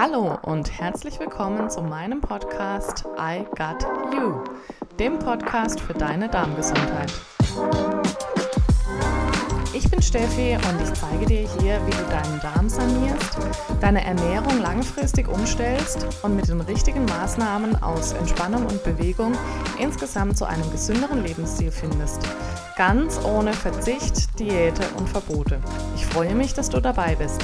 Hallo und herzlich willkommen zu meinem Podcast I Got You, dem Podcast für deine Darmgesundheit. Ich bin Steffi und ich zeige dir hier, wie du deinen Darm sanierst, deine Ernährung langfristig umstellst und mit den richtigen Maßnahmen aus Entspannung und Bewegung insgesamt zu einem gesünderen Lebensstil findest. Ganz ohne Verzicht, Diäte und Verbote. Ich freue mich, dass du dabei bist.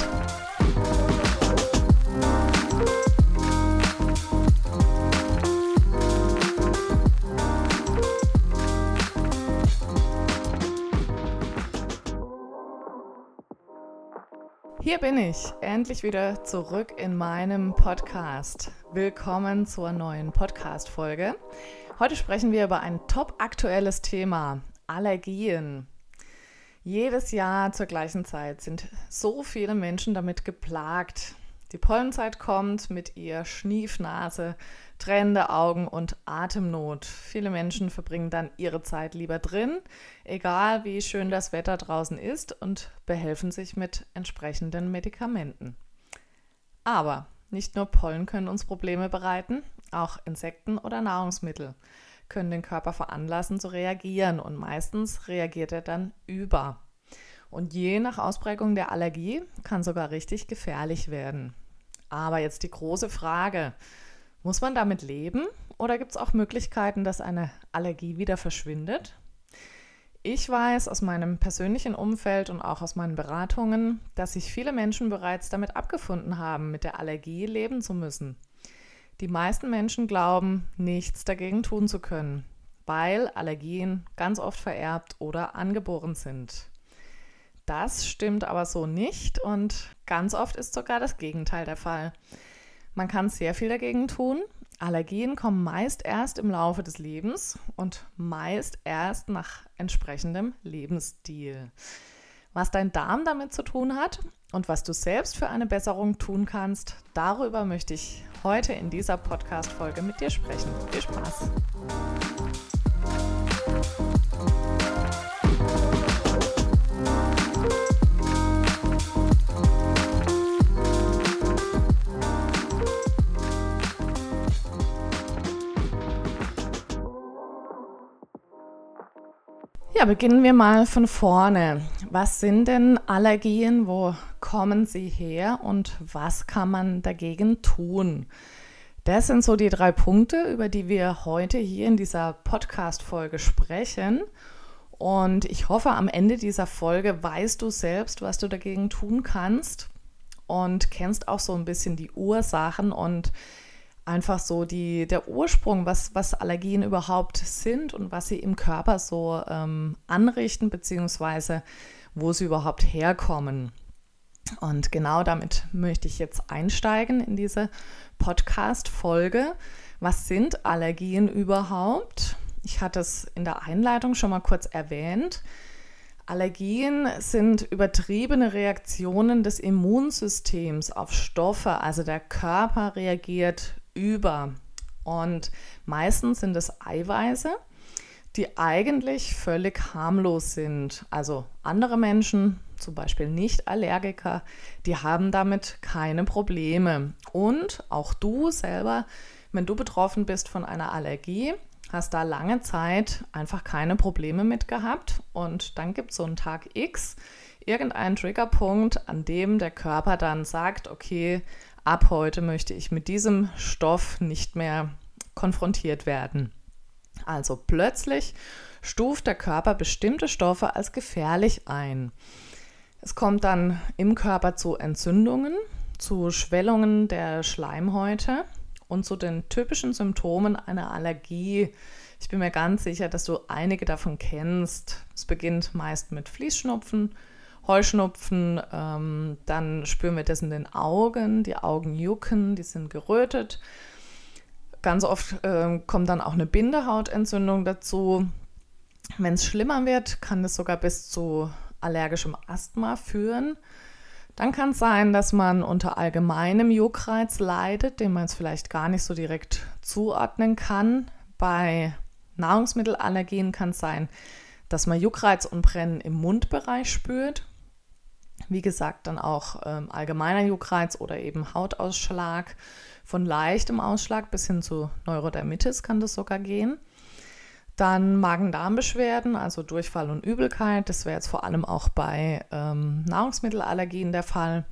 Hier bin ich, endlich wieder zurück in meinem Podcast. Willkommen zur neuen Podcast-Folge. Heute sprechen wir über ein top aktuelles Thema: Allergien. Jedes Jahr zur gleichen Zeit sind so viele Menschen damit geplagt. Die Pollenzeit kommt mit ihr Schniefnase, tränende Augen und Atemnot. Viele Menschen verbringen dann ihre Zeit lieber drin, egal wie schön das Wetter draußen ist, und behelfen sich mit entsprechenden Medikamenten. Aber nicht nur Pollen können uns Probleme bereiten, auch Insekten oder Nahrungsmittel können den Körper veranlassen zu reagieren und meistens reagiert er dann über. Und je nach Ausprägung der Allergie kann sogar richtig gefährlich werden. Aber jetzt die große Frage, muss man damit leben oder gibt es auch Möglichkeiten, dass eine Allergie wieder verschwindet? Ich weiß aus meinem persönlichen Umfeld und auch aus meinen Beratungen, dass sich viele Menschen bereits damit abgefunden haben, mit der Allergie leben zu müssen. Die meisten Menschen glauben, nichts dagegen tun zu können, weil Allergien ganz oft vererbt oder angeboren sind. Das stimmt aber so nicht und ganz oft ist sogar das Gegenteil der Fall. Man kann sehr viel dagegen tun. Allergien kommen meist erst im Laufe des Lebens und meist erst nach entsprechendem Lebensstil. Was dein Darm damit zu tun hat und was du selbst für eine Besserung tun kannst, darüber möchte ich heute in dieser Podcast-Folge mit dir sprechen. Viel Spaß! Beginnen wir mal von vorne. Was sind denn Allergien? Wo kommen sie her? Und was kann man dagegen tun? Das sind so die drei Punkte, über die wir heute hier in dieser Podcast-Folge sprechen. Und ich hoffe, am Ende dieser Folge weißt du selbst, was du dagegen tun kannst und kennst auch so ein bisschen die Ursachen und einfach so die, der Ursprung, was, was Allergien überhaupt sind und was sie im Körper so ähm, anrichten, beziehungsweise wo sie überhaupt herkommen. Und genau damit möchte ich jetzt einsteigen in diese Podcast-Folge. Was sind Allergien überhaupt? Ich hatte es in der Einleitung schon mal kurz erwähnt. Allergien sind übertriebene Reaktionen des Immunsystems auf Stoffe. Also der Körper reagiert über. Und meistens sind es Eiweiße, die eigentlich völlig harmlos sind. Also andere Menschen, zum Beispiel Nicht-Allergiker, die haben damit keine Probleme. Und auch du selber, wenn du betroffen bist von einer Allergie, hast da lange Zeit einfach keine Probleme mit gehabt. Und dann gibt es so einen Tag X, irgendeinen Triggerpunkt, an dem der Körper dann sagt, okay, ab heute möchte ich mit diesem Stoff nicht mehr konfrontiert werden. Also plötzlich stuft der Körper bestimmte Stoffe als gefährlich ein. Es kommt dann im Körper zu Entzündungen, zu Schwellungen der Schleimhäute und zu den typischen Symptomen einer Allergie. Ich bin mir ganz sicher, dass du einige davon kennst. Es beginnt meist mit Fließschnupfen, Heuschnupfen, ähm, dann spüren wir das in den Augen, die Augen jucken, die sind gerötet. Ganz oft äh, kommt dann auch eine Bindehautentzündung dazu. Wenn es schlimmer wird, kann es sogar bis zu allergischem Asthma führen. Dann kann es sein, dass man unter allgemeinem Juckreiz leidet, den man es vielleicht gar nicht so direkt zuordnen kann. Bei Nahrungsmittelallergien kann es sein, dass man Juckreiz und Brennen im Mundbereich spürt. Wie gesagt, dann auch ähm, allgemeiner Juckreiz oder eben Hautausschlag. Von leichtem Ausschlag bis hin zu Neurodermitis kann das sogar gehen. Dann Magen-Darm-Beschwerden, also Durchfall und Übelkeit. Das wäre jetzt vor allem auch bei ähm, Nahrungsmittelallergien der Fall.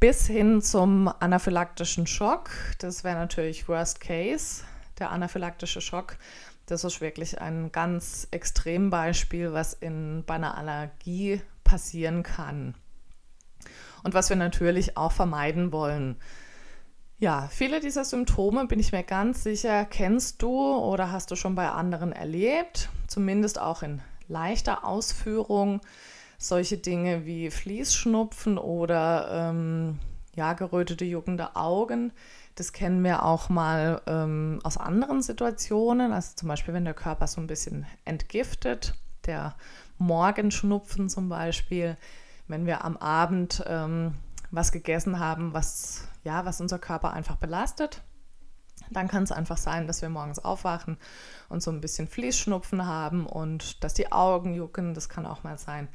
Bis hin zum anaphylaktischen Schock. Das wäre natürlich Worst Case, der anaphylaktische Schock. Das ist wirklich ein ganz Extrembeispiel, was in, bei einer Allergie passieren kann. Und was wir natürlich auch vermeiden wollen. Ja, viele dieser Symptome, bin ich mir ganz sicher, kennst du oder hast du schon bei anderen erlebt, zumindest auch in leichter Ausführung. Solche Dinge wie Fließschnupfen oder ähm, ja, gerötete, juckende Augen, das kennen wir auch mal ähm, aus anderen Situationen, also zum Beispiel, wenn der Körper so ein bisschen entgiftet, der Morgenschnupfen zum Beispiel, wenn wir am Abend ähm, was gegessen haben, was, ja, was unser Körper einfach belastet. Dann kann es einfach sein, dass wir morgens aufwachen und so ein bisschen Fließschnupfen haben und dass die Augen jucken. Das kann auch mal sein,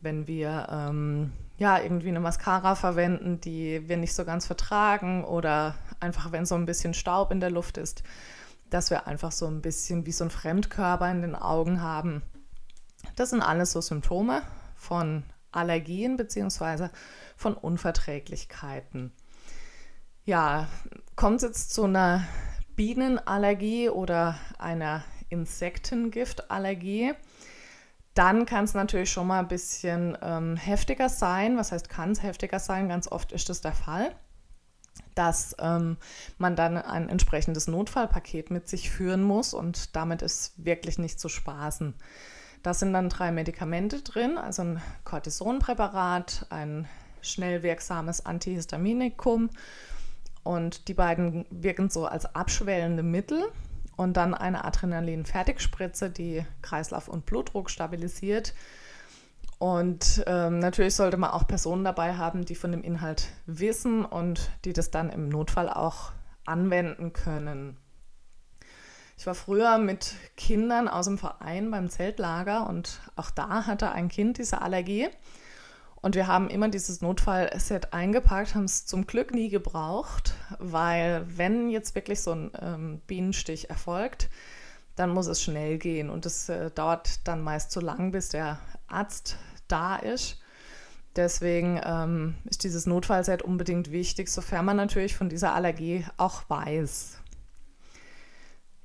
wenn wir ähm, ja irgendwie eine Mascara verwenden, die wir nicht so ganz vertragen oder einfach wenn so ein bisschen Staub in der Luft ist, dass wir einfach so ein bisschen wie so ein Fremdkörper in den Augen haben. Das sind alles so Symptome von Allergien bzw. von Unverträglichkeiten. Ja, kommt es jetzt zu einer Bienenallergie oder einer Insektengiftallergie, dann kann es natürlich schon mal ein bisschen ähm, heftiger sein. Was heißt, kann es heftiger sein? Ganz oft ist das der Fall, dass ähm, man dann ein entsprechendes Notfallpaket mit sich führen muss und damit ist wirklich nicht zu spaßen. Da sind dann drei Medikamente drin, also ein Cortisonpräparat, ein schnell wirksames Antihistaminikum und die beiden wirken so als abschwellende Mittel und dann eine Adrenalin-Fertigspritze, die Kreislauf und Blutdruck stabilisiert. Und ähm, natürlich sollte man auch Personen dabei haben, die von dem Inhalt wissen und die das dann im Notfall auch anwenden können. Ich war früher mit Kindern aus dem Verein beim Zeltlager und auch da hatte ein Kind diese Allergie. Und wir haben immer dieses Notfallset eingepackt, haben es zum Glück nie gebraucht, weil wenn jetzt wirklich so ein ähm, Bienenstich erfolgt, dann muss es schnell gehen und es äh, dauert dann meist zu lang, bis der Arzt da ist. Deswegen ähm, ist dieses Notfallset unbedingt wichtig, sofern man natürlich von dieser Allergie auch weiß.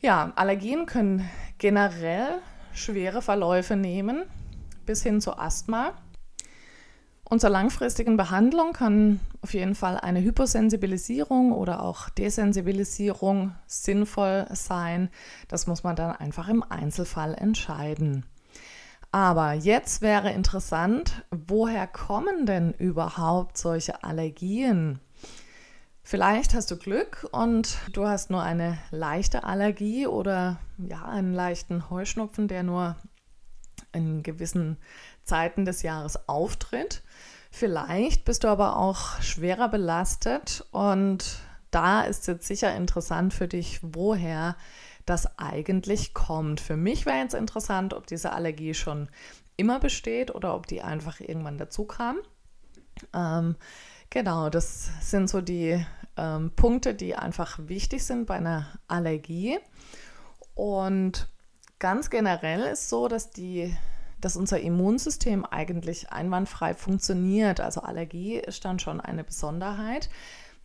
Ja, Allergien können generell schwere Verläufe nehmen, bis hin zu Asthma. Und zur langfristigen Behandlung kann auf jeden Fall eine Hyposensibilisierung oder auch Desensibilisierung sinnvoll sein. Das muss man dann einfach im Einzelfall entscheiden. Aber jetzt wäre interessant, woher kommen denn überhaupt solche Allergien? Vielleicht hast du Glück und du hast nur eine leichte Allergie oder ja, einen leichten Heuschnupfen, der nur in gewissen Zeiten des Jahres auftritt. Vielleicht bist du aber auch schwerer belastet und da ist jetzt sicher interessant für dich, woher das eigentlich kommt. Für mich wäre jetzt interessant, ob diese Allergie schon immer besteht oder ob die einfach irgendwann dazu kam. Ähm, Genau, das sind so die ähm, Punkte, die einfach wichtig sind bei einer Allergie. Und ganz generell ist so, dass, die, dass unser Immunsystem eigentlich einwandfrei funktioniert. Also Allergie ist dann schon eine Besonderheit.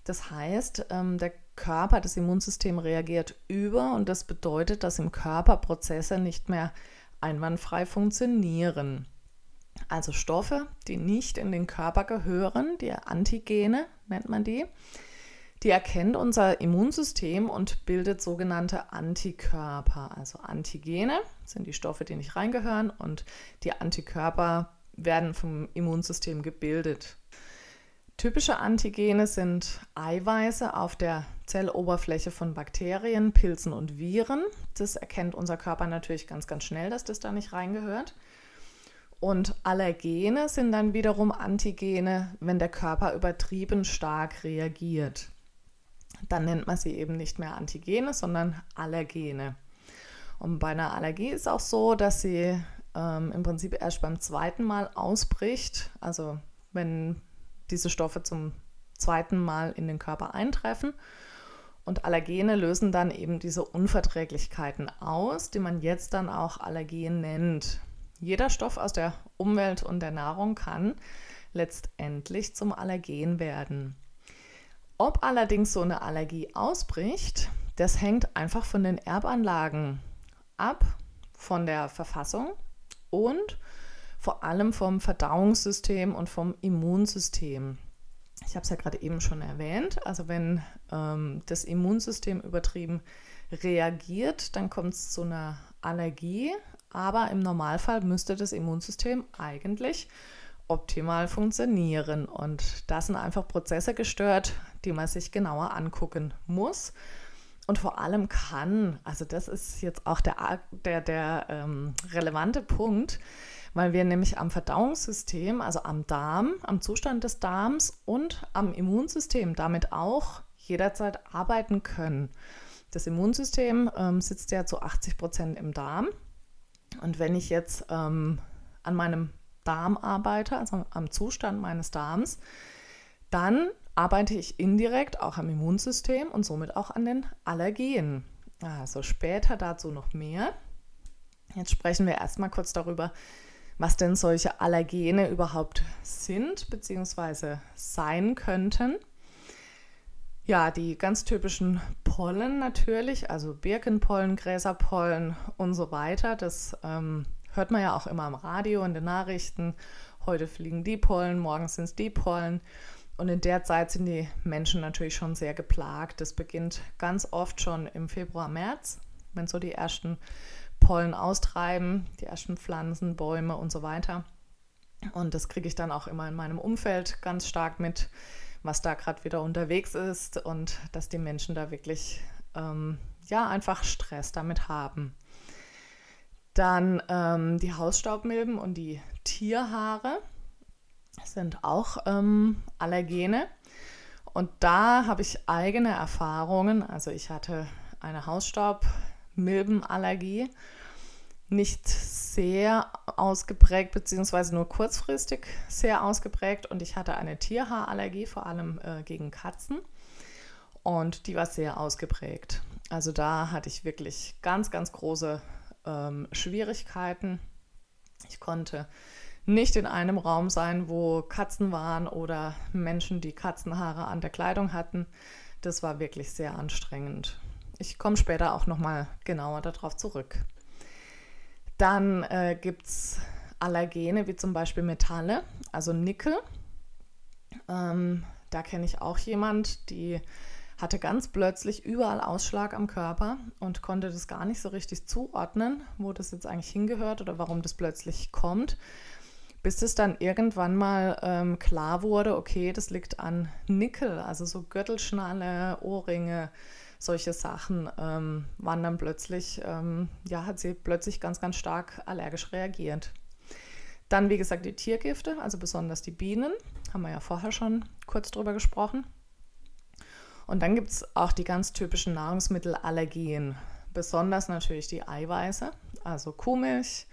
Das heißt, ähm, der Körper, das Immunsystem reagiert über und das bedeutet, dass im Körper Prozesse nicht mehr einwandfrei funktionieren. Also Stoffe, die nicht in den Körper gehören, die Antigene nennt man die, die erkennt unser Immunsystem und bildet sogenannte Antikörper. Also Antigene sind die Stoffe, die nicht reingehören und die Antikörper werden vom Immunsystem gebildet. Typische Antigene sind Eiweiße auf der Zelloberfläche von Bakterien, Pilzen und Viren. Das erkennt unser Körper natürlich ganz, ganz schnell, dass das da nicht reingehört. Und Allergene sind dann wiederum Antigene, wenn der Körper übertrieben stark reagiert. Dann nennt man sie eben nicht mehr Antigene, sondern Allergene. Und bei einer Allergie ist auch so, dass sie ähm, im Prinzip erst beim zweiten Mal ausbricht. Also wenn diese Stoffe zum zweiten Mal in den Körper eintreffen. Und Allergene lösen dann eben diese Unverträglichkeiten aus, die man jetzt dann auch Allergen nennt. Jeder Stoff aus der Umwelt und der Nahrung kann letztendlich zum Allergen werden. Ob allerdings so eine Allergie ausbricht, das hängt einfach von den Erbanlagen ab, von der Verfassung und vor allem vom Verdauungssystem und vom Immunsystem. Ich habe es ja gerade eben schon erwähnt. Also wenn ähm, das Immunsystem übertrieben reagiert, dann kommt es zu einer Allergie. Aber im Normalfall müsste das Immunsystem eigentlich optimal funktionieren. Und da sind einfach Prozesse gestört, die man sich genauer angucken muss. Und vor allem kann, also das ist jetzt auch der, der, der ähm, relevante Punkt, weil wir nämlich am Verdauungssystem, also am Darm, am Zustand des Darms und am Immunsystem damit auch jederzeit arbeiten können. Das Immunsystem ähm, sitzt ja zu 80 Prozent im Darm. Und wenn ich jetzt ähm, an meinem Darm arbeite, also am Zustand meines Darms, dann arbeite ich indirekt auch am Immunsystem und somit auch an den Allergien. Also später dazu noch mehr. Jetzt sprechen wir erstmal kurz darüber, was denn solche Allergene überhaupt sind bzw. sein könnten. Ja, die ganz typischen Pollen natürlich, also Birkenpollen, Gräserpollen und so weiter. Das ähm, hört man ja auch immer am Radio, in den Nachrichten. Heute fliegen die Pollen, morgen sind es die Pollen. Und in der Zeit sind die Menschen natürlich schon sehr geplagt. Das beginnt ganz oft schon im Februar, März, wenn so die ersten Pollen austreiben, die ersten Pflanzen, Bäume und so weiter. Und das kriege ich dann auch immer in meinem Umfeld ganz stark mit, was da gerade wieder unterwegs ist und dass die Menschen da wirklich ähm, ja einfach Stress damit haben. Dann ähm, die Hausstaubmilben und die Tierhaare sind auch ähm, Allergene. Und da habe ich eigene Erfahrungen. Also ich hatte eine Hausstaubmilbenallergie nicht sehr ausgeprägt, beziehungsweise nur kurzfristig sehr ausgeprägt. Und ich hatte eine Tierhaarallergie, vor allem äh, gegen Katzen. Und die war sehr ausgeprägt. Also da hatte ich wirklich ganz, ganz große ähm, Schwierigkeiten. Ich konnte nicht in einem Raum sein, wo Katzen waren oder Menschen, die Katzenhaare an der Kleidung hatten. Das war wirklich sehr anstrengend. Ich komme später auch noch mal genauer darauf zurück. Dann äh, gibt es Allergene wie zum Beispiel Metalle, also Nickel. Ähm, da kenne ich auch jemand, die hatte ganz plötzlich überall Ausschlag am Körper und konnte das gar nicht so richtig zuordnen, wo das jetzt eigentlich hingehört oder warum das plötzlich kommt, bis es dann irgendwann mal ähm, klar wurde, okay, das liegt an Nickel, also so Gürtelschnalle, Ohrringe, solche Sachen ähm, waren dann plötzlich, ähm, ja, hat sie plötzlich ganz, ganz stark allergisch reagiert. Dann, wie gesagt, die Tiergifte, also besonders die Bienen, haben wir ja vorher schon kurz drüber gesprochen. Und dann gibt es auch die ganz typischen Nahrungsmittelallergien, besonders natürlich die Eiweiße, also Kuhmilch,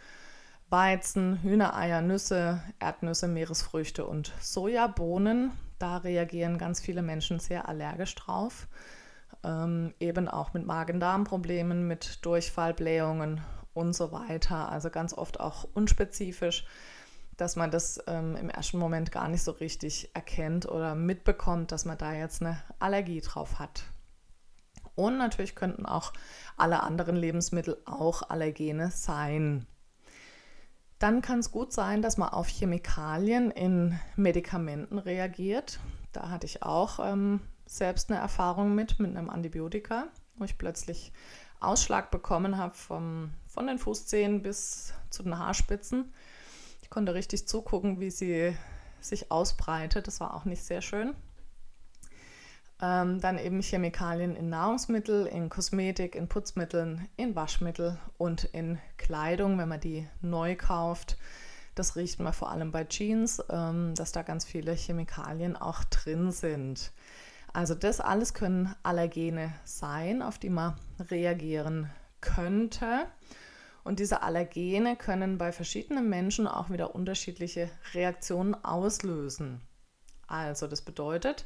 Weizen, Hühnereier, Nüsse, Erdnüsse, Meeresfrüchte und Sojabohnen. Da reagieren ganz viele Menschen sehr allergisch drauf ähm, eben auch mit Magen-Darm-Problemen, mit Durchfall, Blähungen und so weiter. Also ganz oft auch unspezifisch, dass man das ähm, im ersten Moment gar nicht so richtig erkennt oder mitbekommt, dass man da jetzt eine Allergie drauf hat. Und natürlich könnten auch alle anderen Lebensmittel auch Allergene sein. Dann kann es gut sein, dass man auf Chemikalien in Medikamenten reagiert. Da hatte ich auch ähm, selbst eine Erfahrung mit, mit einem Antibiotika, wo ich plötzlich Ausschlag bekommen habe von den Fußzehen bis zu den Haarspitzen. Konnte richtig zugucken, wie sie sich ausbreitet. Das war auch nicht sehr schön. Ähm, dann eben Chemikalien in Nahrungsmittel, in Kosmetik, in Putzmitteln, in Waschmittel und in Kleidung, wenn man die neu kauft. Das riecht man vor allem bei Jeans, ähm, dass da ganz viele Chemikalien auch drin sind. Also das alles können Allergene sein, auf die man reagieren könnte. Und diese Allergene können bei verschiedenen Menschen auch wieder unterschiedliche Reaktionen auslösen. Also das bedeutet,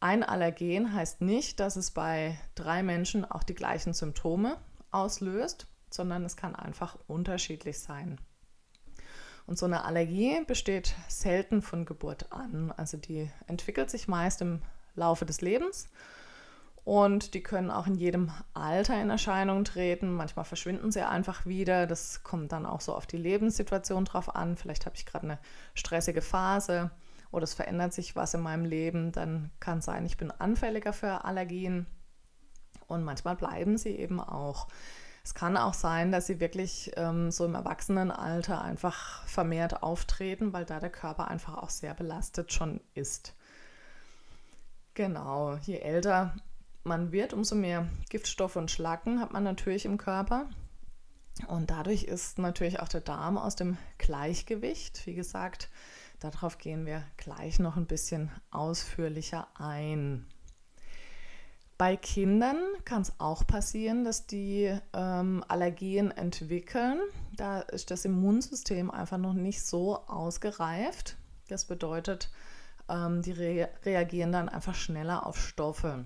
ein Allergen heißt nicht, dass es bei drei Menschen auch die gleichen Symptome auslöst, sondern es kann einfach unterschiedlich sein. Und so eine Allergie besteht selten von Geburt an. Also die entwickelt sich meist im Laufe des Lebens und die können auch in jedem Alter in Erscheinung treten. Manchmal verschwinden sie einfach wieder. Das kommt dann auch so auf die Lebenssituation drauf an. Vielleicht habe ich gerade eine stressige Phase oder es verändert sich was in meinem Leben. Dann kann sein, ich bin anfälliger für Allergien. Und manchmal bleiben sie eben auch. Es kann auch sein, dass sie wirklich ähm, so im Erwachsenenalter einfach vermehrt auftreten, weil da der Körper einfach auch sehr belastet schon ist. Genau, je älter man wird, umso mehr Giftstoffe und Schlacken hat man natürlich im Körper. Und dadurch ist natürlich auch der Darm aus dem Gleichgewicht. Wie gesagt, darauf gehen wir gleich noch ein bisschen ausführlicher ein. Bei Kindern kann es auch passieren, dass die ähm, Allergien entwickeln. Da ist das Immunsystem einfach noch nicht so ausgereift. Das bedeutet, ähm, die re reagieren dann einfach schneller auf Stoffe.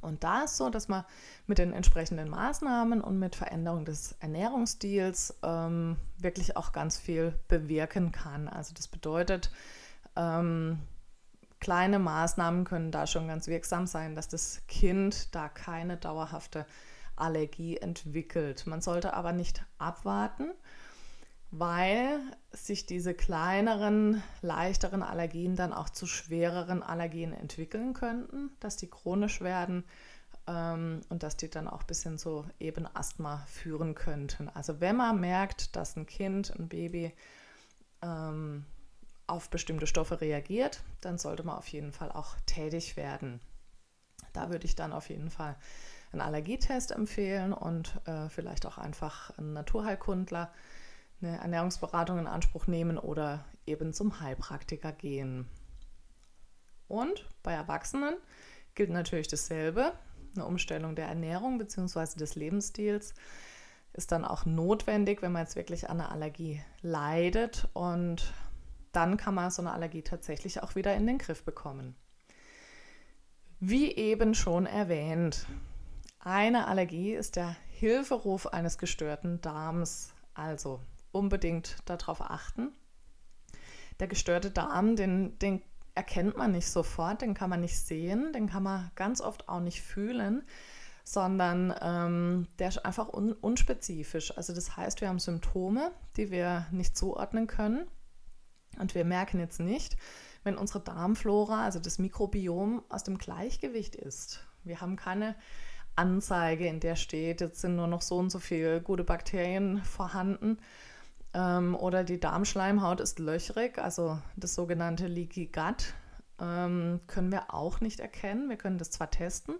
Und da ist so, dass man mit den entsprechenden Maßnahmen und mit Veränderung des Ernährungsstils ähm, wirklich auch ganz viel bewirken kann. Also das bedeutet, ähm, kleine Maßnahmen können da schon ganz wirksam sein, dass das Kind da keine dauerhafte Allergie entwickelt. Man sollte aber nicht abwarten, weil sich diese kleineren, leichteren Allergien dann auch zu schwereren Allergien entwickeln könnten, dass die chronisch werden ähm, und dass die dann auch bis hin zu eben Asthma führen könnten. Also wenn man merkt, dass ein Kind, ein Baby ähm, auf bestimmte Stoffe reagiert, dann sollte man auf jeden Fall auch tätig werden. Da würde ich dann auf jeden Fall einen Allergietest empfehlen und äh, vielleicht auch einfach einen Naturheilkundler eine Ernährungsberatung in Anspruch nehmen oder eben zum Heilpraktiker gehen. Und bei Erwachsenen gilt natürlich dasselbe. Eine Umstellung der Ernährung bzw. des Lebensstils ist dann auch notwendig, wenn man jetzt wirklich an einer Allergie leidet und dann kann man so eine Allergie tatsächlich auch wieder in den Griff bekommen. Wie eben schon erwähnt, eine Allergie ist der Hilferuf eines gestörten Darms. Also unbedingt darauf achten. Der gestörte Darm, den, den erkennt man nicht sofort, den kann man nicht sehen, den kann man ganz oft auch nicht fühlen, sondern ähm, der ist einfach un unspezifisch. Also das heißt, wir haben Symptome, die wir nicht zuordnen können und wir merken jetzt nicht, wenn unsere Darmflora, also das Mikrobiom, aus dem Gleichgewicht ist. Wir haben keine Anzeige, in der steht, jetzt sind nur noch so und so viele gute Bakterien vorhanden, ähm, oder die Darmschleimhaut ist löchrig, also das sogenannte Leaky Gut ähm, können wir auch nicht erkennen. Wir können das zwar testen,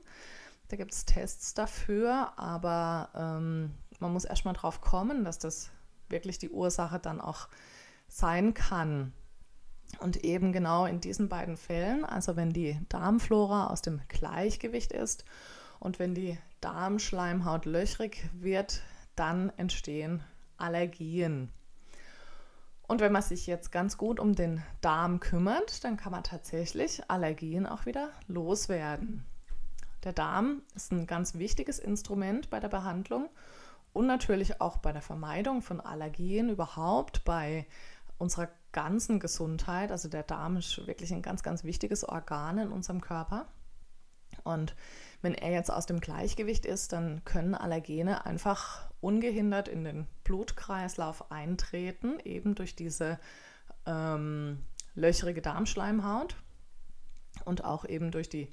da gibt es Tests dafür, aber ähm, man muss erstmal drauf kommen, dass das wirklich die Ursache dann auch sein kann. Und eben genau in diesen beiden Fällen, also wenn die Darmflora aus dem Gleichgewicht ist und wenn die Darmschleimhaut löchrig wird, dann entstehen Allergien. Und wenn man sich jetzt ganz gut um den Darm kümmert, dann kann man tatsächlich Allergien auch wieder loswerden. Der Darm ist ein ganz wichtiges Instrument bei der Behandlung und natürlich auch bei der Vermeidung von Allergien überhaupt, bei unserer ganzen Gesundheit. Also der Darm ist wirklich ein ganz, ganz wichtiges Organ in unserem Körper. Und wenn er jetzt aus dem Gleichgewicht ist, dann können Allergene einfach ungehindert in den Blutkreislauf eintreten, eben durch diese ähm, löcherige Darmschleimhaut und auch eben durch die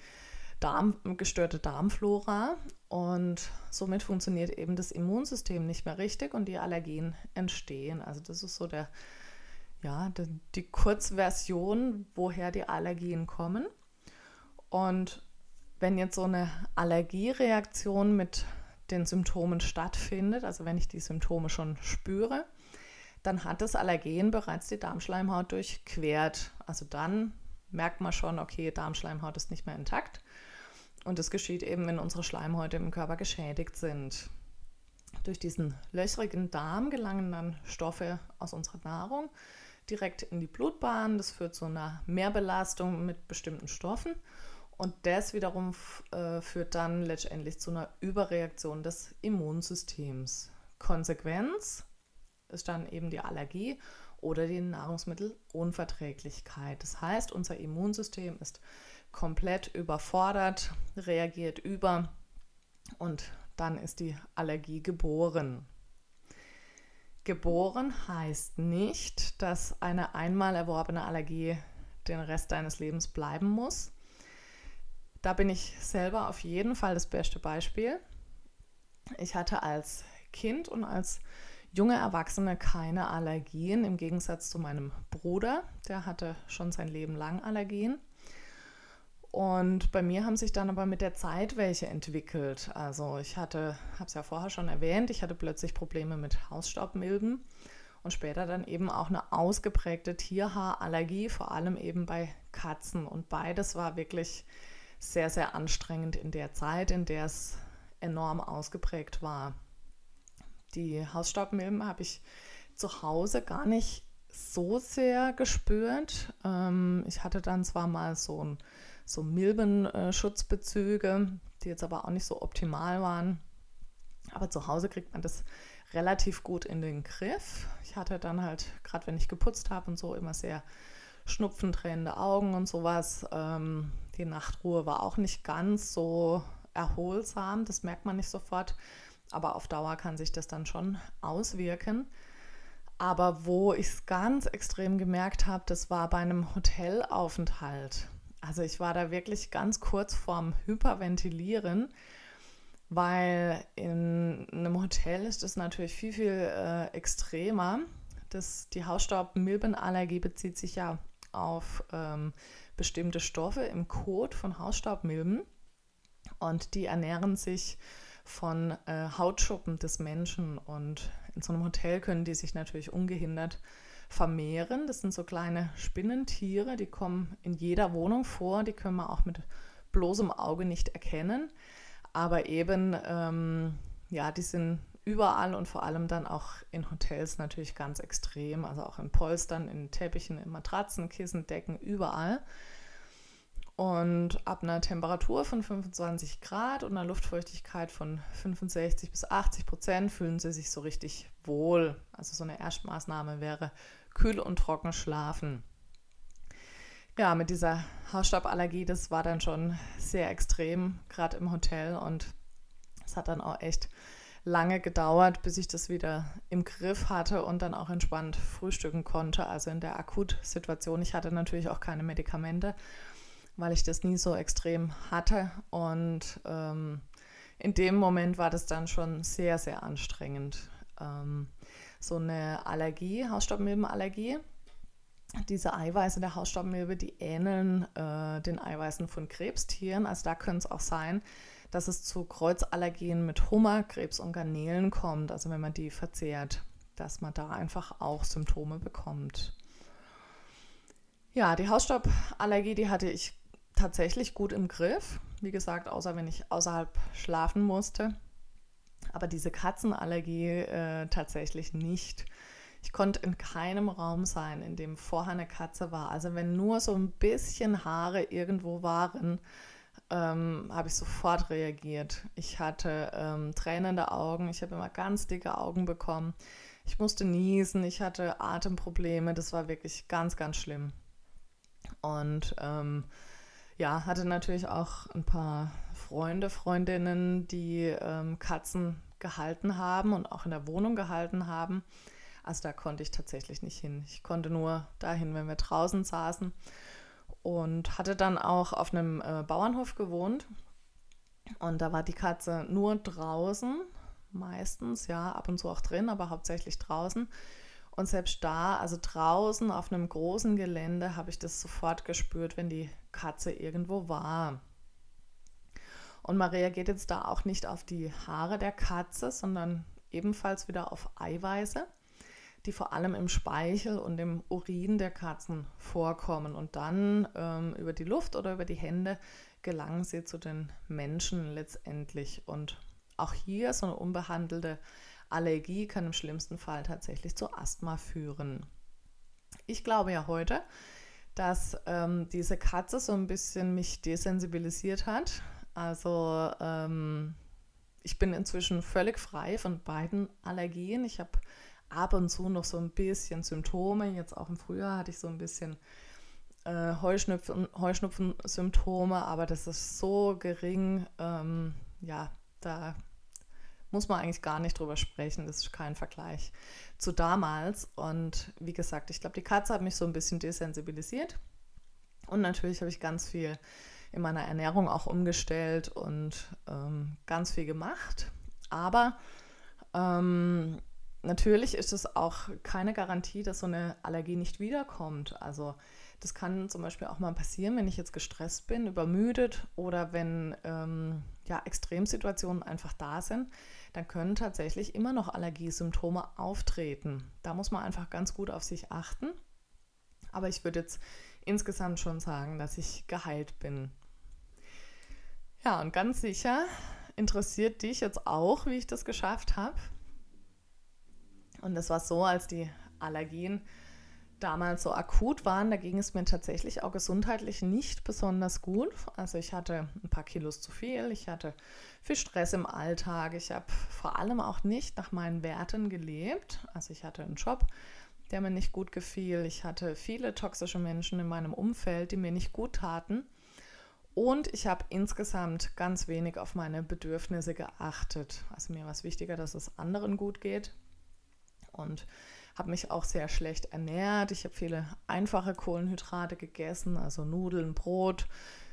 Darm, gestörte Darmflora. Und somit funktioniert eben das Immunsystem nicht mehr richtig und die Allergien entstehen. Also das ist so der, ja, die, die Kurzversion, woher die Allergien kommen. Und wenn jetzt so eine Allergiereaktion mit den Symptomen stattfindet, also wenn ich die Symptome schon spüre, dann hat das Allergen bereits die Darmschleimhaut durchquert. Also dann merkt man schon, okay, Darmschleimhaut ist nicht mehr intakt. Und das geschieht eben, wenn unsere Schleimhäute im Körper geschädigt sind. Durch diesen löchrigen Darm gelangen dann Stoffe aus unserer Nahrung direkt in die Blutbahn. Das führt zu einer Mehrbelastung mit bestimmten Stoffen. Und das wiederum äh, führt dann letztendlich zu einer Überreaktion des Immunsystems. Konsequenz ist dann eben die Allergie oder die Nahrungsmittelunverträglichkeit. Das heißt, unser Immunsystem ist komplett überfordert, reagiert über und dann ist die Allergie geboren. Geboren heißt nicht, dass eine einmal erworbene Allergie den Rest deines Lebens bleiben muss. Da bin ich selber auf jeden Fall das beste Beispiel. Ich hatte als Kind und als junge Erwachsene keine Allergien, im Gegensatz zu meinem Bruder, der hatte schon sein Leben lang Allergien. Und bei mir haben sich dann aber mit der Zeit welche entwickelt. Also ich hatte, habe es ja vorher schon erwähnt, ich hatte plötzlich Probleme mit Hausstaubmilben und später dann eben auch eine ausgeprägte Tierhaarallergie, vor allem eben bei Katzen. Und beides war wirklich sehr, sehr anstrengend in der Zeit, in der es enorm ausgeprägt war. Die Hausstaubmilben habe ich zu Hause gar nicht so sehr gespürt. Ähm, ich hatte dann zwar mal so, ein, so Milbenschutzbezüge, die jetzt aber auch nicht so optimal waren. Aber zu Hause kriegt man das relativ gut in den Griff. Ich hatte dann halt, gerade wenn ich geputzt habe und so, immer sehr schnupfentränende Augen und sowas. Ähm, die Nachtruhe war auch nicht ganz so erholsam, das merkt man nicht sofort, aber auf Dauer kann sich das dann schon auswirken. Aber wo ich es ganz extrem gemerkt habe, das war bei einem Hotelaufenthalt. Also ich war da wirklich ganz kurz vorm Hyperventilieren, weil in einem Hotel ist das natürlich viel, viel äh, extremer. Das, die Hausstaubmilbenallergie bezieht sich ja auf ähm, bestimmte Stoffe im Kot von Hausstaubmilben und die ernähren sich von äh, Hautschuppen des Menschen und in so einem Hotel können die sich natürlich ungehindert vermehren. Das sind so kleine Spinnentiere, die kommen in jeder Wohnung vor, die können wir auch mit bloßem Auge nicht erkennen, aber eben ähm, ja, die sind überall und vor allem dann auch in Hotels natürlich ganz extrem, also auch in Polstern, in Teppichen, in Matratzen, Kissen, Decken, überall. Und ab einer Temperatur von 25 Grad und einer Luftfeuchtigkeit von 65 bis 80 Prozent fühlen sie sich so richtig wohl. Also so eine Erstmaßnahme wäre kühl und trocken schlafen. Ja, mit dieser Hausstauballergie, das war dann schon sehr extrem, gerade im Hotel. Und es hat dann auch echt lange gedauert, bis ich das wieder im Griff hatte und dann auch entspannt frühstücken konnte. Also in der Akutsituation. Ich hatte natürlich auch keine Medikamente, weil ich das nie so extrem hatte. Und ähm, in dem Moment war das dann schon sehr, sehr anstrengend. Ähm, so eine Allergie, Hausstaubmilbenallergie. Diese Eiweiße der Hausstaubmilbe, die ähneln äh, den Eiweißen von Krebstieren. Also da könnte es auch sein, dass es zu Kreuzallergien mit Hummer, Krebs und Garnelen kommt, also wenn man die verzehrt, dass man da einfach auch Symptome bekommt. Ja, die Hausstauballergie, die hatte ich tatsächlich gut im Griff. Wie gesagt, außer wenn ich außerhalb schlafen musste. Aber diese Katzenallergie äh, tatsächlich nicht. Ich konnte in keinem Raum sein, in dem vorher eine Katze war. Also wenn nur so ein bisschen Haare irgendwo waren, ähm, habe ich sofort reagiert. Ich hatte ähm, tränende Augen, ich habe immer ganz dicke Augen bekommen. Ich musste niesen, ich hatte Atemprobleme, das war wirklich ganz, ganz schlimm. Und ähm, ja, hatte natürlich auch ein paar Freunde, Freundinnen, die ähm, Katzen gehalten haben und auch in der Wohnung gehalten haben. Also da konnte ich tatsächlich nicht hin. Ich konnte nur dahin, wenn wir draußen saßen und hatte dann auch auf einem äh, Bauernhof gewohnt. Und da war die Katze nur draußen, meistens, ja, ab und zu auch drin, aber hauptsächlich draußen. Und selbst da, also draußen auf einem großen Gelände, habe ich das sofort gespürt, wenn die Katze irgendwo war. Und man reagiert jetzt da auch nicht auf die Haare der Katze, sondern ebenfalls wieder auf Eiweiße die vor allem im Speichel und im Urin der Katzen vorkommen. Und dann ähm, über die Luft oder über die Hände gelangen sie zu den Menschen letztendlich. Und auch hier so eine unbehandelte Allergie kann im schlimmsten Fall tatsächlich zu Asthma führen. Ich glaube ja heute, dass ähm, diese Katze so ein bisschen mich desensibilisiert hat. Also ähm, ich bin inzwischen völlig frei von beiden Allergien. Ich habe ab und zu noch so ein bisschen Symptome. Jetzt auch im Frühjahr hatte ich so ein bisschen äh, Heuschnupfen, Heuschnupfen-Symptome, aber das ist so gering. Ähm, ja, da muss man eigentlich gar nicht drüber sprechen. Das ist kein Vergleich zu damals. Und wie gesagt, ich glaube, die Katze hat mich so ein bisschen desensibilisiert. Und natürlich habe ich ganz viel in meiner Ernährung auch umgestellt und ähm, ganz viel gemacht. Aber ähm, natürlich ist es auch keine Garantie, dass so eine Allergie nicht wiederkommt. Also das kann zum Beispiel auch mal passieren, wenn ich jetzt gestresst bin, übermüdet oder wenn ähm, ja, Extremsituationen einfach da sind, dann können tatsächlich immer noch Allergiesymptome auftreten. Da muss man einfach ganz gut auf sich achten. Aber ich würde jetzt insgesamt schon sagen, dass ich geheilt bin. Ja, und ganz sicher interessiert dich jetzt auch, wie ich das geschafft habe. Und das war so, als die Allergien damals so akut waren, da ging es mir tatsächlich auch gesundheitlich nicht besonders gut. Also ich hatte ein paar Kilos zu viel, ich hatte viel Stress im Alltag, ich habe vor allem auch nicht nach meinen Werten gelebt. Also ich hatte einen Job, der mir nicht gut gefiel, ich hatte viele toxische Menschen in meinem Umfeld, die mir nicht gut taten. Und ich habe insgesamt ganz wenig auf meine Bedürfnisse geachtet. Also mir war es wichtiger, dass es anderen gut geht. Und habe mich auch sehr schlecht ernährt. Ich habe viele einfache Kohlenhydrate gegessen, also Nudeln, Brot,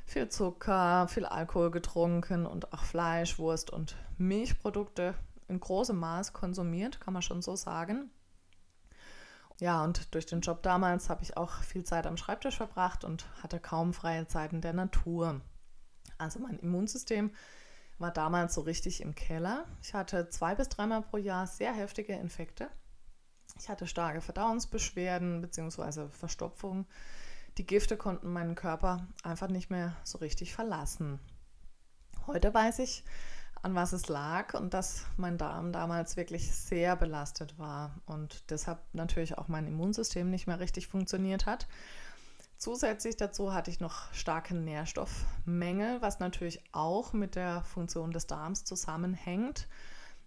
viel Zucker, viel Alkohol getrunken und auch Fleisch, Wurst und Milchprodukte in großem Maß konsumiert, kann man schon so sagen. Ja, und durch den Job damals habe ich auch viel Zeit am Schreibtisch verbracht und hatte kaum freie Zeiten der Natur. Also mein Immunsystem war damals so richtig im Keller. Ich hatte zwei bis dreimal pro Jahr sehr heftige Infekte ich hatte starke Verdauungsbeschwerden bzw. Verstopfung. Die Gifte konnten meinen Körper einfach nicht mehr so richtig verlassen. Heute weiß ich, an was es lag und dass mein Darm damals wirklich sehr belastet war und deshalb natürlich auch mein Immunsystem nicht mehr richtig funktioniert hat. Zusätzlich dazu hatte ich noch starke Nährstoffmängel, was natürlich auch mit der Funktion des Darms zusammenhängt.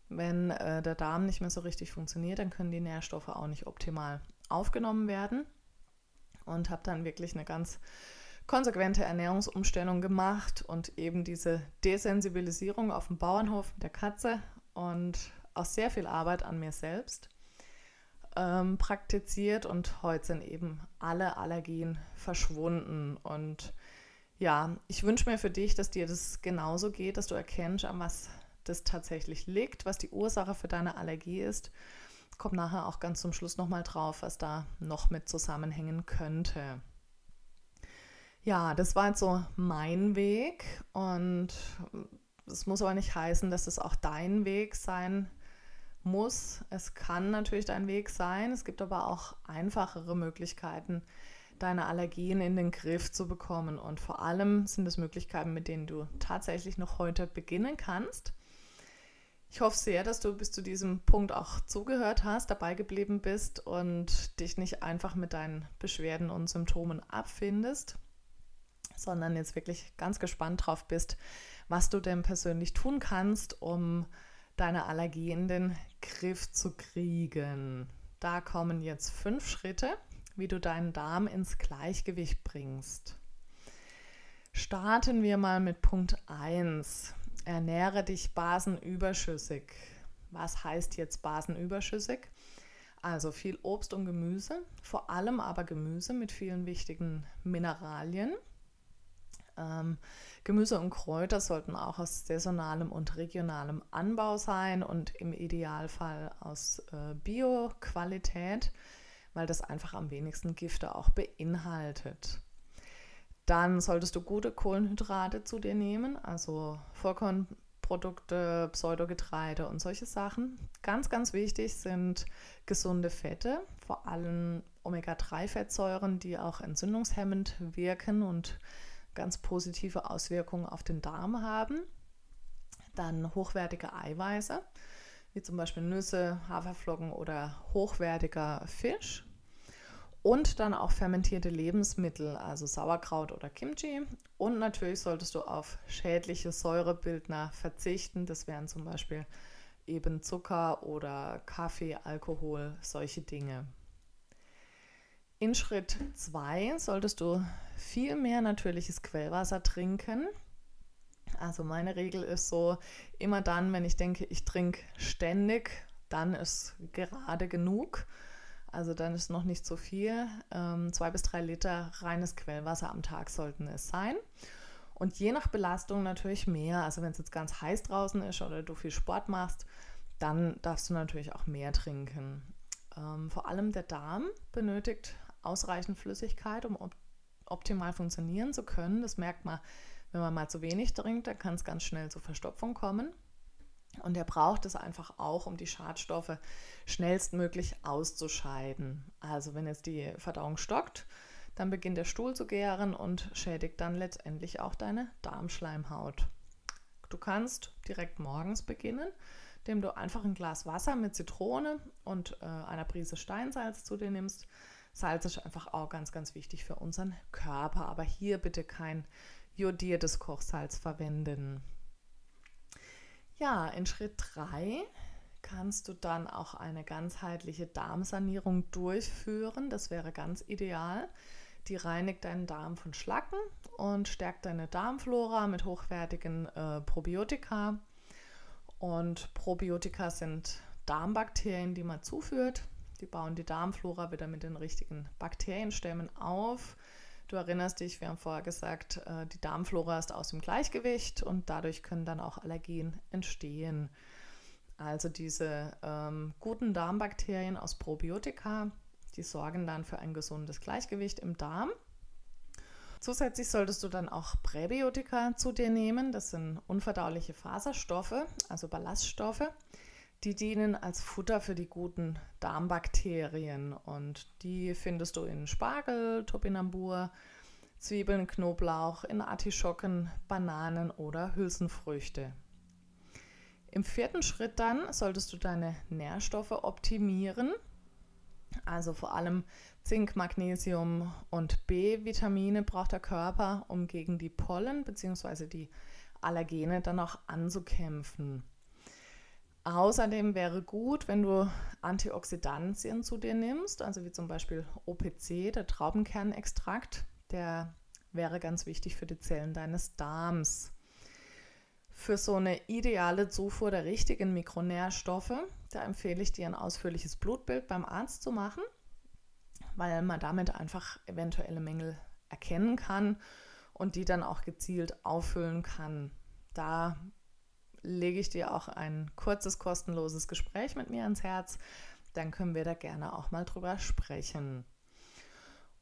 Wenn äh, der Darm nicht mehr so richtig funktioniert, dann können die Nährstoffe auch nicht optimal aufgenommen werden. Und habe dann wirklich eine ganz konsequente Ernährungsumstellung gemacht und eben diese Desensibilisierung auf dem Bauernhof mit der Katze und auch sehr viel Arbeit an mir selbst ähm, praktiziert und heute sind eben alle Allergien verschwunden. Und ja, ich wünsche mir für dich, dass dir das genauso geht, dass du erkennst, an was das tatsächlich liegt, was die Ursache für deine Allergie ist. Kommt nachher auch ganz zum Schluss nochmal drauf, was da noch mit zusammenhängen könnte. Ja, das war jetzt so mein Weg und es muss aber nicht heißen, dass es auch dein Weg sein muss. Es kann natürlich dein Weg sein. Es gibt aber auch einfachere Möglichkeiten, deine Allergien in den Griff zu bekommen. Und vor allem sind es Möglichkeiten, mit denen du tatsächlich noch heute beginnen kannst. Ich hoffe sehr, dass du bis zu diesem Punkt auch zugehört hast, dabei geblieben bist und dich nicht einfach mit deinen Beschwerden und Symptomen abfindest, sondern jetzt wirklich ganz gespannt drauf bist, was du denn persönlich tun kannst, um deine Allergie in den Griff zu kriegen. Da kommen jetzt fünf Schritte, wie du deinen Darm ins Gleichgewicht bringst. Starten wir mal mit Punkt 1. Ernähre dich basenüberschüssig. Was heißt jetzt basenüberschüssig? Also viel Obst und Gemüse, vor allem aber Gemüse mit vielen wichtigen Mineralien. Ähm, Gemüse und Kräuter sollten auch aus saisonalem und regionalem Anbau sein und im Idealfall aus äh, Bio-Qualität, weil das einfach am wenigsten Gifte auch beinhaltet. Dann solltest du gute Kohlenhydrate zu dir nehmen, also Vollkornprodukte, Pseudogetreide und solche Sachen. Ganz, ganz wichtig sind gesunde Fette, vor allem Omega-3-Fettsäuren, die auch entzündungshemmend wirken und ganz positive Auswirkungen auf den Darm haben. Dann hochwertige Eiweiße, wie zum Beispiel Nüsse, Haferflocken oder hochwertiger Fisch. Und dann auch fermentierte Lebensmittel, also Sauerkraut oder Kimchi. Und natürlich solltest du auf schädliche Säurebildner verzichten. Das wären zum Beispiel eben Zucker oder Kaffee, Alkohol, solche Dinge. In Schritt 2 solltest du viel mehr natürliches Quellwasser trinken. Also meine Regel ist so, immer dann, wenn ich denke, ich trinke ständig, dann ist gerade genug. Also dann ist noch nicht so viel. Ähm, zwei bis drei Liter reines Quellwasser am Tag sollten es sein. Und je nach Belastung natürlich mehr. Also wenn es jetzt ganz heiß draußen ist oder du viel Sport machst, dann darfst du natürlich auch mehr trinken. Ähm, vor allem der Darm benötigt ausreichend Flüssigkeit, um op optimal funktionieren zu können. Das merkt man, wenn man mal zu wenig trinkt, dann kann es ganz schnell zu Verstopfung kommen. Und er braucht es einfach auch, um die Schadstoffe schnellstmöglich auszuscheiden. Also wenn jetzt die Verdauung stockt, dann beginnt der Stuhl zu gären und schädigt dann letztendlich auch deine Darmschleimhaut. Du kannst direkt morgens beginnen, indem du einfach ein Glas Wasser mit Zitrone und äh, einer Prise Steinsalz zu dir nimmst. Salz ist einfach auch ganz, ganz wichtig für unseren Körper. Aber hier bitte kein jodiertes Kochsalz verwenden. Ja, in Schritt 3 kannst du dann auch eine ganzheitliche Darmsanierung durchführen. Das wäre ganz ideal. Die reinigt deinen Darm von Schlacken und stärkt deine Darmflora mit hochwertigen äh, Probiotika. Und Probiotika sind Darmbakterien, die man zuführt. Die bauen die Darmflora wieder mit den richtigen Bakterienstämmen auf. Du erinnerst dich, wir haben vorher gesagt, äh, die Darmflora ist aus dem Gleichgewicht und dadurch können dann auch Allergien entstehen. Also diese ähm, guten Darmbakterien aus Probiotika, die sorgen dann für ein gesundes Gleichgewicht im Darm. Zusätzlich solltest du dann auch Präbiotika zu dir nehmen. Das sind unverdauliche Faserstoffe, also Ballaststoffe die dienen als Futter für die guten Darmbakterien und die findest du in Spargel, Topinambur, Zwiebeln, Knoblauch, in Artischocken, Bananen oder Hülsenfrüchte. Im vierten Schritt dann solltest du deine Nährstoffe optimieren, also vor allem Zink, Magnesium und B-Vitamine braucht der Körper, um gegen die Pollen bzw. die Allergene dann auch anzukämpfen. Außerdem wäre gut, wenn du Antioxidantien zu dir nimmst, also wie zum Beispiel OPC, der Traubenkernextrakt, der wäre ganz wichtig für die Zellen deines Darms. Für so eine ideale Zufuhr der richtigen Mikronährstoffe, da empfehle ich dir ein ausführliches Blutbild beim Arzt zu machen, weil man damit einfach eventuelle Mängel erkennen kann und die dann auch gezielt auffüllen kann. Da lege ich dir auch ein kurzes, kostenloses Gespräch mit mir ans Herz. Dann können wir da gerne auch mal drüber sprechen.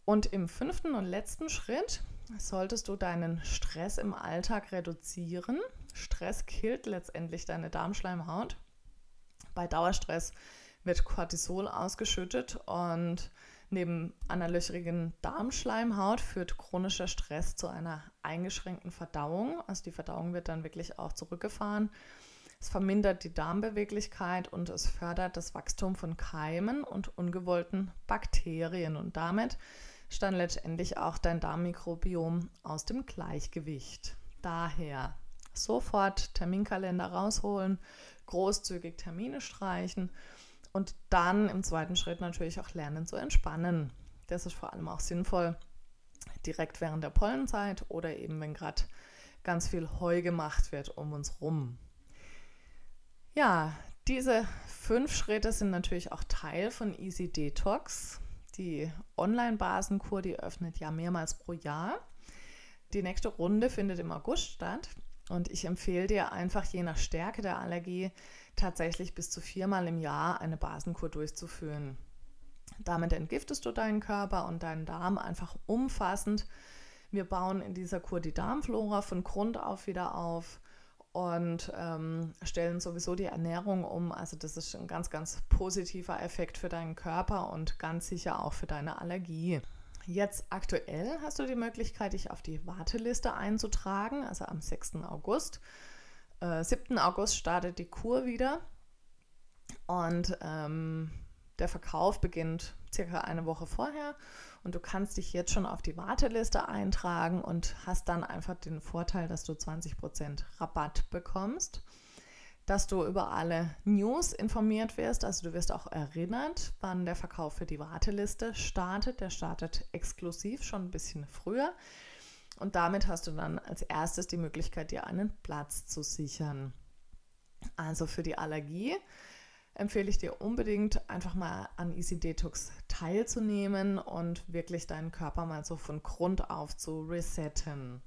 Und im fünften und letzten Schritt solltest du deinen Stress im Alltag reduzieren. Stress killt letztendlich deine Darmschleimhaut. Bei Dauerstress wird Cortisol ausgeschüttet und Neben einer löchrigen Darmschleimhaut führt chronischer Stress zu einer eingeschränkten Verdauung. Also die Verdauung wird dann wirklich auch zurückgefahren. Es vermindert die Darmbeweglichkeit und es fördert das Wachstum von Keimen und ungewollten Bakterien. Und damit ist dann letztendlich auch dein Darmmikrobiom aus dem Gleichgewicht. Daher sofort Terminkalender rausholen, großzügig Termine streichen und dann im zweiten Schritt natürlich auch lernen zu entspannen. Das ist vor allem auch sinnvoll direkt während der Pollenzeit oder eben wenn gerade ganz viel Heu gemacht wird um uns rum. Ja, diese fünf Schritte sind natürlich auch Teil von Easy Detox. Die Online-Basenkur, die öffnet ja mehrmals pro Jahr. Die nächste Runde findet im August statt und ich empfehle dir einfach je nach Stärke der Allergie tatsächlich bis zu viermal im Jahr eine Basenkur durchzuführen. Damit entgiftest du deinen Körper und deinen Darm einfach umfassend. Wir bauen in dieser Kur die Darmflora von Grund auf wieder auf und ähm, stellen sowieso die Ernährung um. Also das ist ein ganz, ganz positiver Effekt für deinen Körper und ganz sicher auch für deine Allergie. Jetzt aktuell hast du die Möglichkeit, dich auf die Warteliste einzutragen, also am 6. August. Äh, 7. August startet die Kur wieder. Und ähm, der Verkauf beginnt circa eine Woche vorher und du kannst dich jetzt schon auf die Warteliste eintragen und hast dann einfach den Vorteil, dass du 20% Rabatt bekommst, dass du über alle News informiert wirst, also du wirst auch erinnert, wann der Verkauf für die Warteliste startet. Der startet exklusiv schon ein bisschen früher und damit hast du dann als erstes die Möglichkeit, dir einen Platz zu sichern. Also für die Allergie empfehle ich dir unbedingt, einfach mal an Easy Detox teilzunehmen und wirklich deinen Körper mal so von Grund auf zu resetten.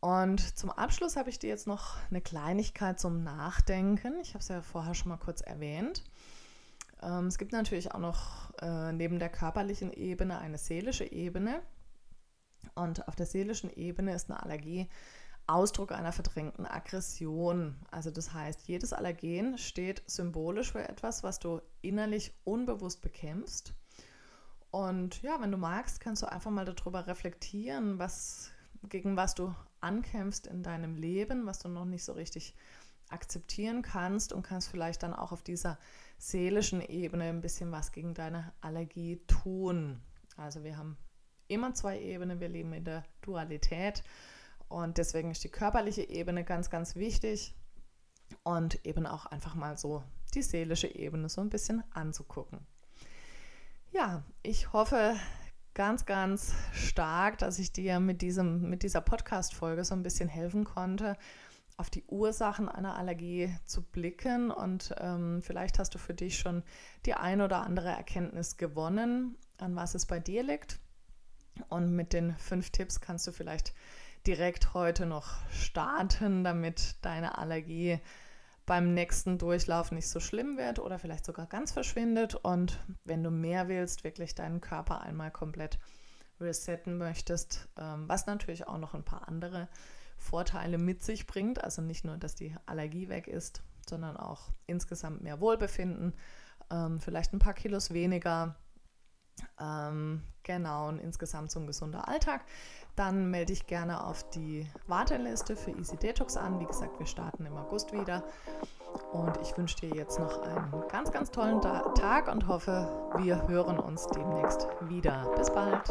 Und zum Abschluss habe ich dir jetzt noch eine Kleinigkeit zum Nachdenken. Ich habe es ja vorher schon mal kurz erwähnt. Ähm, es gibt natürlich auch noch äh, neben der körperlichen Ebene eine seelische Ebene. Und auf der seelischen Ebene ist eine Allergie Ausdruck einer verdrängten Aggression. Also das heißt, jedes Allergen steht symbolisch für etwas, was du innerlich unbewusst bekämpfst. Und ja, wenn du magst, kannst du einfach mal darüber reflektieren, was, gegen was du ankämpfst in deinem Leben, was du noch nicht so richtig akzeptieren kannst und kannst vielleicht dann auch auf dieser seelischen Ebene ein bisschen was gegen deine Allergie tun. Also wir haben immer zwei Ebenen, wir leben in der Dualität und deswegen ist die körperliche Ebene ganz, ganz wichtig und eben auch einfach mal so die seelische Ebene so ein bisschen anzugucken. Ja, ich hoffe ganz, ganz stark, dass ich dir mit, diesem, mit dieser Podcast-Folge so ein bisschen helfen konnte, auf die Ursachen einer Allergie zu blicken. Und ähm, vielleicht hast du für dich schon die ein oder andere Erkenntnis gewonnen, an was es bei dir liegt. Und mit den fünf Tipps kannst du vielleicht direkt heute noch starten, damit deine Allergie beim nächsten Durchlauf nicht so schlimm wird oder vielleicht sogar ganz verschwindet. Und wenn du mehr willst, wirklich deinen Körper einmal komplett resetten möchtest, ähm, was natürlich auch noch ein paar andere Vorteile mit sich bringt. Also nicht nur, dass die Allergie weg ist, sondern auch insgesamt mehr Wohlbefinden, ähm, vielleicht ein paar Kilos weniger ähm, genau, und insgesamt so ein gesunder Alltag. Dann melde ich gerne auf die Warteliste für Easy Detox an. Wie gesagt, wir starten im August wieder. Und ich wünsche dir jetzt noch einen ganz, ganz tollen Tag und hoffe, wir hören uns demnächst wieder. Bis bald.